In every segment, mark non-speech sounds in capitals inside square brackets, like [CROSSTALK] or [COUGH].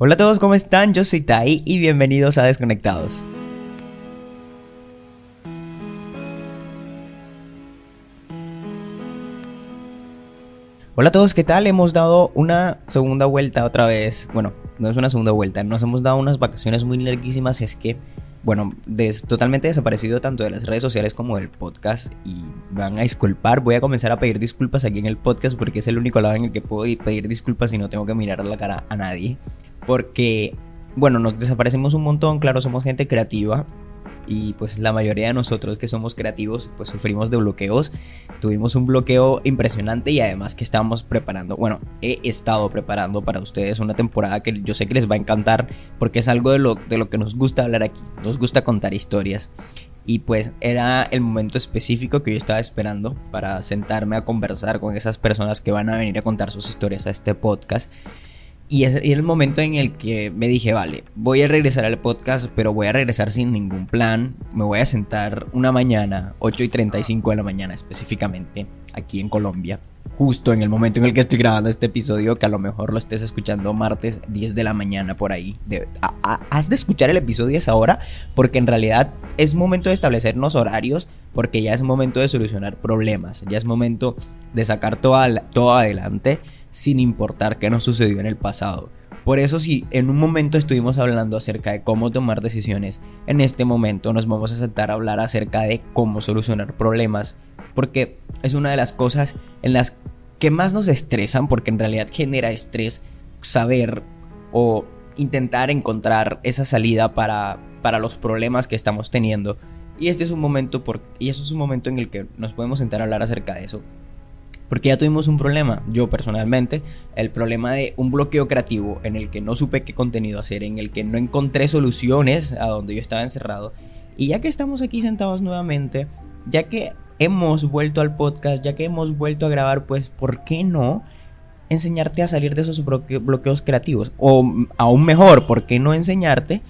Hola a todos, ¿cómo están? Yo soy Tai y bienvenidos a Desconectados. Hola a todos, ¿qué tal? Hemos dado una segunda vuelta otra vez. Bueno, no es una segunda vuelta, nos hemos dado unas vacaciones muy larguísimas. Es que, bueno, totalmente desaparecido tanto de las redes sociales como del podcast. Y van a disculpar, voy a comenzar a pedir disculpas aquí en el podcast porque es el único lado en el que puedo pedir disculpas y no tengo que mirar la cara a nadie porque, bueno, nos desaparecemos un montón, claro, somos gente creativa y pues la mayoría de nosotros que somos creativos pues sufrimos de bloqueos. Tuvimos un bloqueo impresionante y además que estábamos preparando, bueno, he estado preparando para ustedes una temporada que yo sé que les va a encantar porque es algo de lo, de lo que nos gusta hablar aquí, nos gusta contar historias. Y pues era el momento específico que yo estaba esperando para sentarme a conversar con esas personas que van a venir a contar sus historias a este podcast. Y es el momento en el que me dije, vale, voy a regresar al podcast, pero voy a regresar sin ningún plan. Me voy a sentar una mañana, 8 y 35 de la mañana específicamente, aquí en Colombia. Justo en el momento en el que estoy grabando este episodio, que a lo mejor lo estés escuchando martes 10 de la mañana por ahí. has de escuchar el episodio a esa hora, porque en realidad es momento de establecernos horarios, porque ya es momento de solucionar problemas, ya es momento de sacar todo, todo adelante sin importar qué nos sucedió en el pasado. Por eso si en un momento estuvimos hablando acerca de cómo tomar decisiones, en este momento nos vamos a sentar a hablar acerca de cómo solucionar problemas, porque es una de las cosas en las que más nos estresan, porque en realidad genera estrés saber o intentar encontrar esa salida para, para los problemas que estamos teniendo. Y este es un momento por, y eso es un momento en el que nos podemos sentar a hablar acerca de eso. Porque ya tuvimos un problema, yo personalmente, el problema de un bloqueo creativo en el que no supe qué contenido hacer, en el que no encontré soluciones a donde yo estaba encerrado. Y ya que estamos aquí sentados nuevamente, ya que hemos vuelto al podcast, ya que hemos vuelto a grabar, pues, ¿por qué no enseñarte a salir de esos bloqueos creativos? O aún mejor, ¿por qué no enseñarte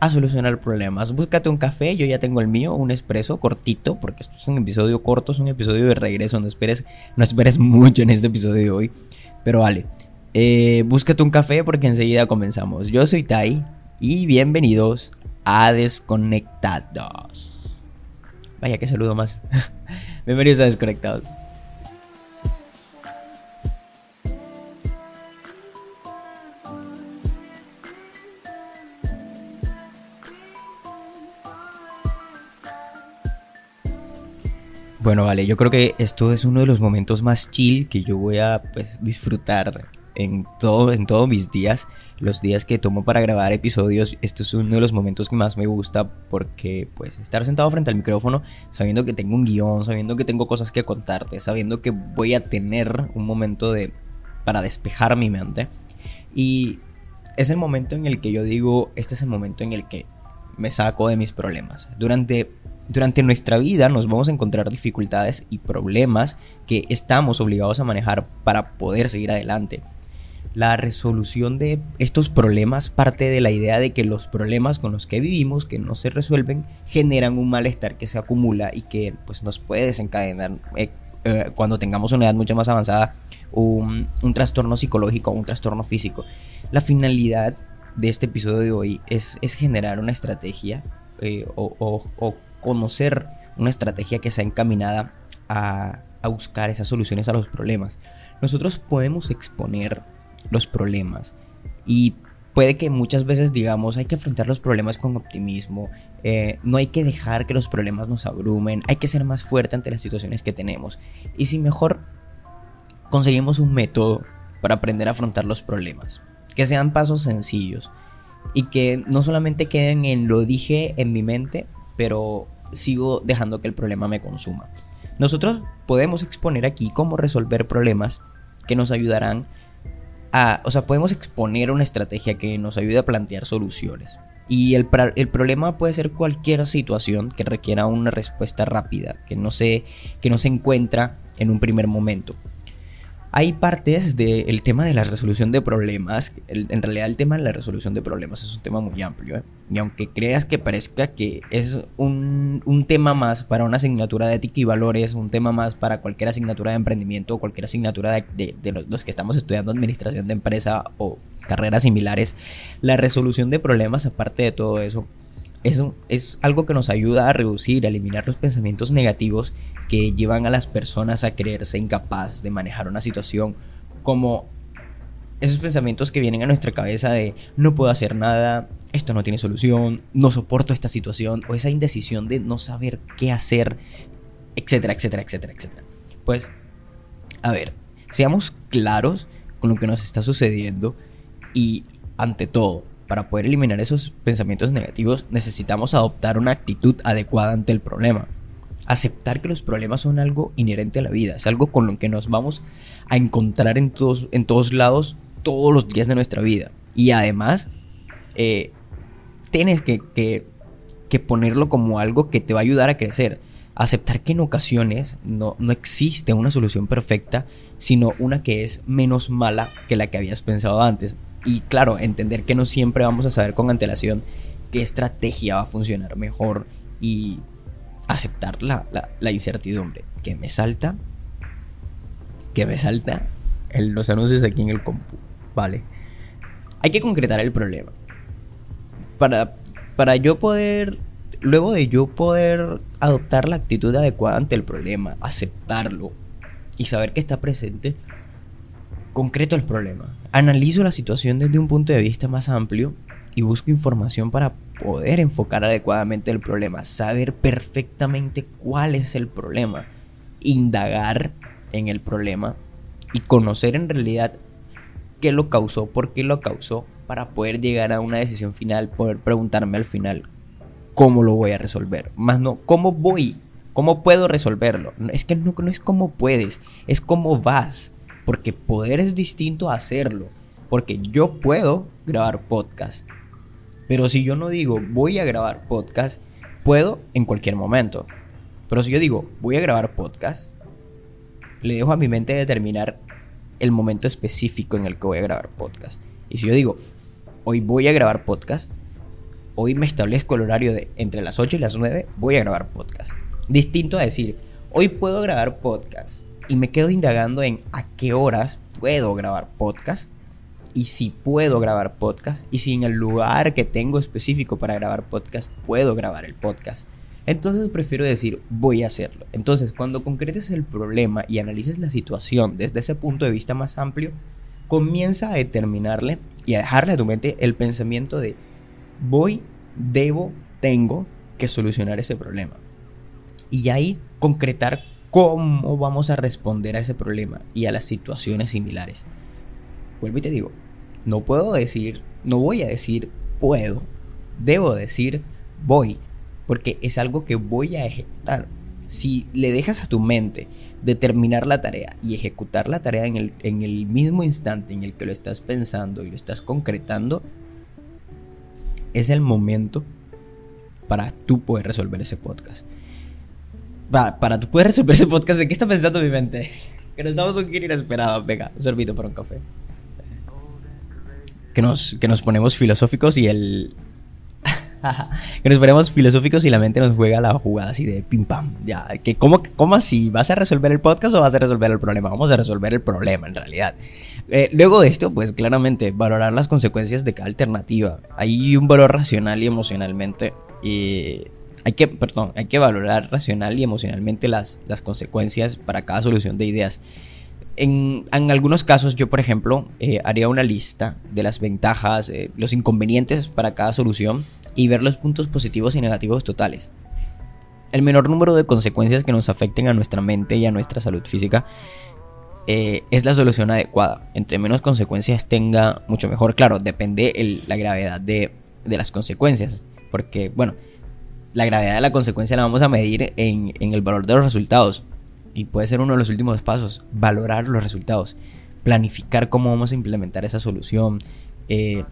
a solucionar problemas. Búscate un café, yo ya tengo el mío, un espresso cortito, porque esto es un episodio corto, es un episodio de regreso, no esperes, no esperes [LAUGHS] mucho en este episodio de hoy. Pero vale, eh, búscate un café porque enseguida comenzamos. Yo soy Tai y bienvenidos a Desconectados. Vaya que saludo más. [LAUGHS] bienvenidos a Desconectados. Bueno, vale, yo creo que esto es uno de los momentos más chill que yo voy a pues, disfrutar en, todo, en todos mis días. Los días que tomo para grabar episodios, esto es uno de los momentos que más me gusta porque pues estar sentado frente al micrófono, sabiendo que tengo un guion, sabiendo que tengo cosas que contarte, sabiendo que voy a tener un momento de para despejar mi mente. Y es el momento en el que yo digo, este es el momento en el que me saco de mis problemas. Durante durante nuestra vida nos vamos a encontrar dificultades y problemas que estamos obligados a manejar para poder seguir adelante. La resolución de estos problemas parte de la idea de que los problemas con los que vivimos, que no se resuelven, generan un malestar que se acumula y que pues, nos puede desencadenar eh, eh, cuando tengamos una edad mucho más avanzada un, trastorno psicológico o un trastorno físico. La finalidad de este episodio de hoy es, generar una estrategia eh, o conocer una estrategia que sea encaminada a, buscar esas soluciones a los problemas. Nosotros podemos exponer los problemas y puede que muchas veces digamos hay que afrontar los problemas con optimismo, eh, no hay que dejar que los problemas nos abrumen, hay que ser más fuerte ante las situaciones que tenemos. Y si mejor conseguimos un método para aprender a afrontar los problemas, que sean pasos sencillos y que no solamente queden en lo dije en mi mente, pero sigo dejando que el problema me consuma. Nosotros podemos exponer aquí cómo resolver problemas que nos ayudarán a, o sea, podemos exponer una estrategia que nos ayude a plantear soluciones. Y el, el, problema puede ser cualquier situación que requiera una respuesta rápida, que no, se, que no se encuentra en un primer momento. Hay partes del tema de la resolución de problemas. en realidad el tema de la resolución de problemas es un tema muy amplio. ¿eh? Y aunque creas que parezca que es un, un, tema más para una asignatura de ética y valores, un tema más para cualquier asignatura de emprendimiento o cualquier asignatura de, de los que estamos estudiando administración de empresa o carreras similares, la resolución de problemas, aparte de todo eso, es, es algo que nos ayuda a reducir, a eliminar los pensamientos negativos que llevan a las personas a creerse incapaz de manejar una situación como esos pensamientos que vienen a nuestra cabeza de no puedo hacer nada, esto no tiene solución, no soporto esta situación, o esa indecisión de no saber qué hacer, etcétera, etcétera, etcétera, etcétera. Pues, a ver, seamos claros con lo que nos está sucediendo y, ante todo, para poder eliminar esos pensamientos negativos necesitamos adoptar una actitud adecuada ante el problema aceptar que los problemas son algo inherente a la vida, es algo con lo que nos vamos a encontrar en todos, en todos lados todos los días de nuestra vida. Y además, eh, tienes que, que, que, ponerlo como algo que te va a ayudar a crecer. Aceptar que en ocasiones no, no existe una solución perfecta, sino una que es menos mala que la que habías pensado antes. Y claro, entender que no siempre vamos a saber con antelación qué estrategia va a funcionar mejor y aceptar la, incertidumbre. Que me salta. Que me salta los anuncios aquí en el compu. Vale. Hay que concretar el problema. Para, para yo poder. Luego de yo poder adoptar la actitud adecuada ante el problema, aceptarlo y saber que está presente, concreto el problema. Analizo la situación desde un punto de vista más amplio y busco información para poder enfocar adecuadamente el problema, saber perfectamente cuál es el problema, indagar en el problema y conocer en realidad qué lo causó, por qué lo causó, para poder llegar a una decisión final, poder preguntarme al final cómo lo voy a resolver. Más no, cómo voy, cómo puedo resolverlo. Es que no, no es cómo puedes, es cómo vas. Porque poder es distinto a hacerlo. Porque yo puedo grabar podcast, pero si yo no digo voy a grabar podcast, puedo en cualquier momento. Pero si yo digo voy a grabar podcast, le dejo a mi mente determinar el momento específico en el que voy a grabar podcast. Y si yo digo hoy voy a grabar podcast, hoy me establezco el horario de entre las 8 y las 9 voy a grabar podcast. Distinto a decir hoy puedo grabar podcast y me quedo indagando en a qué horas puedo grabar podcast y si puedo grabar podcast y si en el lugar que tengo específico para grabar podcast puedo grabar el podcast. Entonces prefiero decir voy a hacerlo. Entonces cuando concretes el problema y analices la situación desde ese punto de vista más amplio, comienza a determinarle y a dejarle a tu mente el pensamiento de voy, debo, tengo que solucionar ese problema. Y ahí concretar cómo vamos a responder a ese problema y a las situaciones similares. Vuelvo y te digo, no puedo decir, no voy a decir puedo, debo decir voy, porque es algo que voy a ejecutar. Si le dejas a tu mente determinar la tarea y ejecutar la tarea en el, en el mismo instante en el que lo estás pensando y lo estás concretando, es el momento para tú poder resolver ese podcast. Para, tú poder resolver ese podcast, ¿de qué está pensando mi mente? Que nos damos un giro inesperado. Venga, un sorbito para un café que nos, que nos ponemos filosóficos y el... [LAUGHS] que nos ponemos filosóficos y la mente nos juega la jugada así de pim pam. Ya, que ¿cómo, ¿cómo así? ¿Vas a resolver el podcast o vas a resolver el problema? Vamos a resolver el problema en realidad. Eh, luego de esto, pues claramente valorar las consecuencias de cada alternativa. Hay un valor racional y emocionalmente. Y hay que, perdón, hay que valorar racional y emocionalmente las, las consecuencias para cada solución de ideas. En, algunos casos yo, por ejemplo, eh, haría una lista de las ventajas, eh, los inconvenientes para cada solución y ver los puntos positivos y negativos totales. El menor número de consecuencias que nos afecten a nuestra mente y a nuestra salud física eh, es la solución adecuada. Entre menos consecuencias tenga, mucho mejor. Claro, depende la gravedad de, de, las consecuencias. Porque, bueno, la gravedad de la consecuencia la vamos a medir en, en el valor de los resultados. Y puede ser uno de los últimos pasos, valorar los resultados, planificar cómo vamos a implementar esa solución, eh,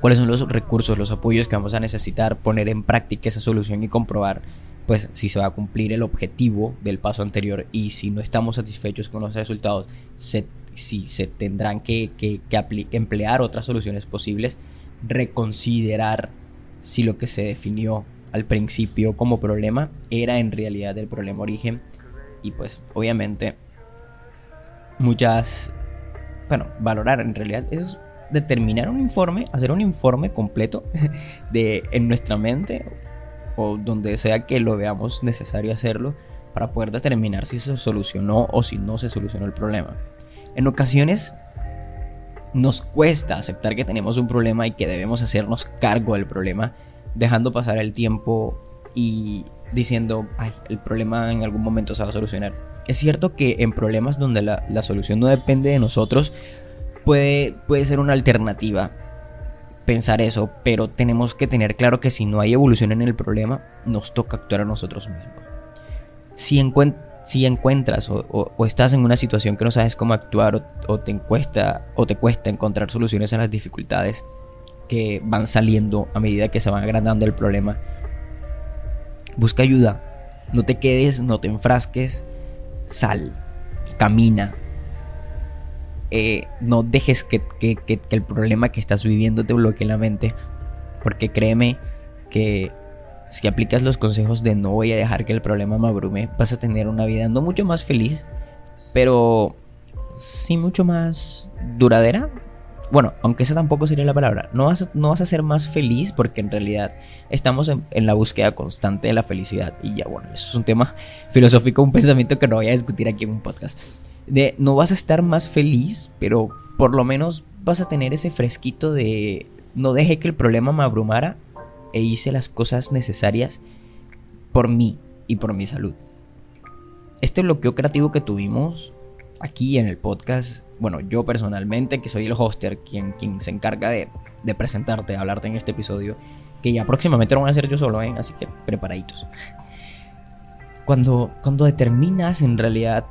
cuáles son los recursos, los apoyos que vamos a necesitar, poner en práctica esa solución y comprobar pues si se va a cumplir el objetivo del paso anterior y si no estamos satisfechos con los resultados, si se tendrán que, que emplear otras soluciones posibles, reconsiderar si lo que se definió al principio como problema era en realidad el problema origen. Y pues obviamente muchas bueno valorar en realidad es determinar un informe hacer un informe completo [LAUGHS] de en nuestra mente o donde sea que lo veamos necesario hacerlo para poder determinar si se solucionó o si no se solucionó el problema. En ocasiones nos cuesta aceptar que tenemos un problema y que debemos hacernos cargo del problema dejando pasar el tiempo y diciendo, ay, el problema en algún momento se va a solucionar. Es cierto que en problemas donde la, solución no depende de nosotros, puede, puede ser una alternativa pensar eso, pero tenemos que tener claro que si no hay evolución en el problema, nos toca actuar a nosotros mismos. Si, si encuentras o, estás en una situación que no sabes cómo actuar o, te encuesta, o te cuesta encontrar soluciones a las dificultades, que van saliendo a medida que se van agrandando el problema. Busca ayuda. No te quedes, no te enfrasques. Sal. Camina. Eh, no dejes que, el problema que estás viviendo te bloquee la mente. Porque créeme que si aplicas los consejos de no voy a dejar que el problema me abrume, vas a tener una vida no mucho más feliz, pero sí mucho más duradera, bueno, aunque esa tampoco sería la palabra, no vas, a, no vas a ser más feliz porque en realidad estamos en, la búsqueda constante de la felicidad. Y ya, bueno, eso es un tema [LAUGHS] filosófico, un pensamiento que no voy a discutir aquí en un podcast. De no vas a estar más feliz, pero por lo menos vas a tener ese fresquito de no deje que el problema me abrumara e hice las cosas necesarias por mí y por mi salud. Este bloqueo creativo que tuvimos aquí en el podcast, bueno, yo personalmente, que soy el hoster, quien, quien se encarga de, de presentarte, de hablarte en este episodio, que ya próximamente lo voy a hacer yo solo, ¿eh? así que preparaditos. Cuando, cuando determinas en realidad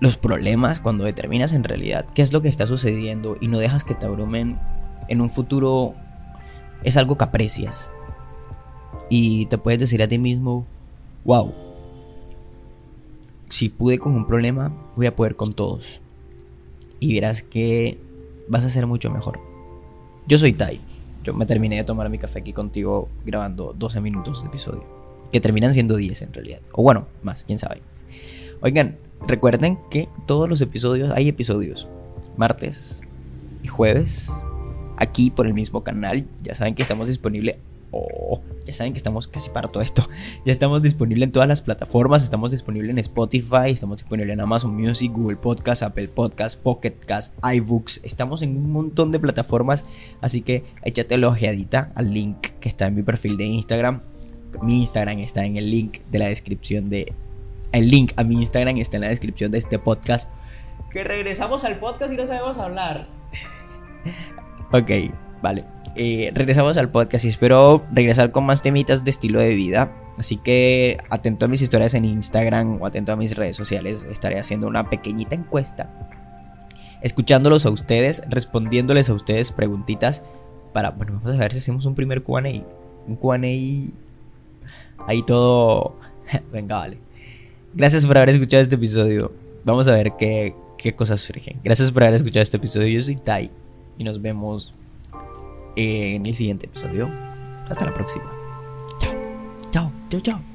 los problemas, cuando determinas en realidad qué es lo que está sucediendo y no dejas que te abrumen, en un futuro es algo que aprecias. Y te puedes decir a ti mismo, wow, si pude con un problema, voy a poder con todos. Y verás que vas a ser mucho mejor. Yo soy Tai. Yo me terminé de tomar mi café aquí contigo grabando 12 minutos de episodio. Que terminan siendo 10 en realidad. O bueno, más, quién sabe. Oigan, recuerden que todos los episodios, hay episodios. Martes y jueves. Aquí por el mismo canal. Ya saben que estamos disponibles Oh, ya saben que estamos casi para todo esto. [LAUGHS] Ya estamos disponibles en todas las plataformas. Estamos disponibles en Spotify, estamos disponibles en Amazon Music, Google Podcast, Apple Podcast, Pocket Cast, iBooks. Estamos en un montón de plataformas. Así que échate la ojeadita al link que está en mi perfil de Instagram. Mi Instagram está en el link de la descripción de. El link a mi Instagram está en la descripción de este podcast. Que regresamos al podcast y no sabemos hablar. [LAUGHS] ok, vale. Eh, regresamos al podcast y espero regresar con más temitas de estilo de vida. Así que atento a mis historias en Instagram o atento a mis redes sociales. Estaré haciendo una pequeñita encuesta. Escuchándolos a ustedes, respondiéndoles a ustedes preguntitas. Para, bueno, vamos a ver si hacemos un primer QA. Un QA ahí todo. [LAUGHS] Venga, vale. Gracias por haber escuchado este episodio. Vamos a ver qué, qué cosas surgen. Gracias por haber escuchado este episodio. Yo soy Tai y nos vemos en el siguiente episodio. Hasta la próxima. Chao, chao, chao, chao.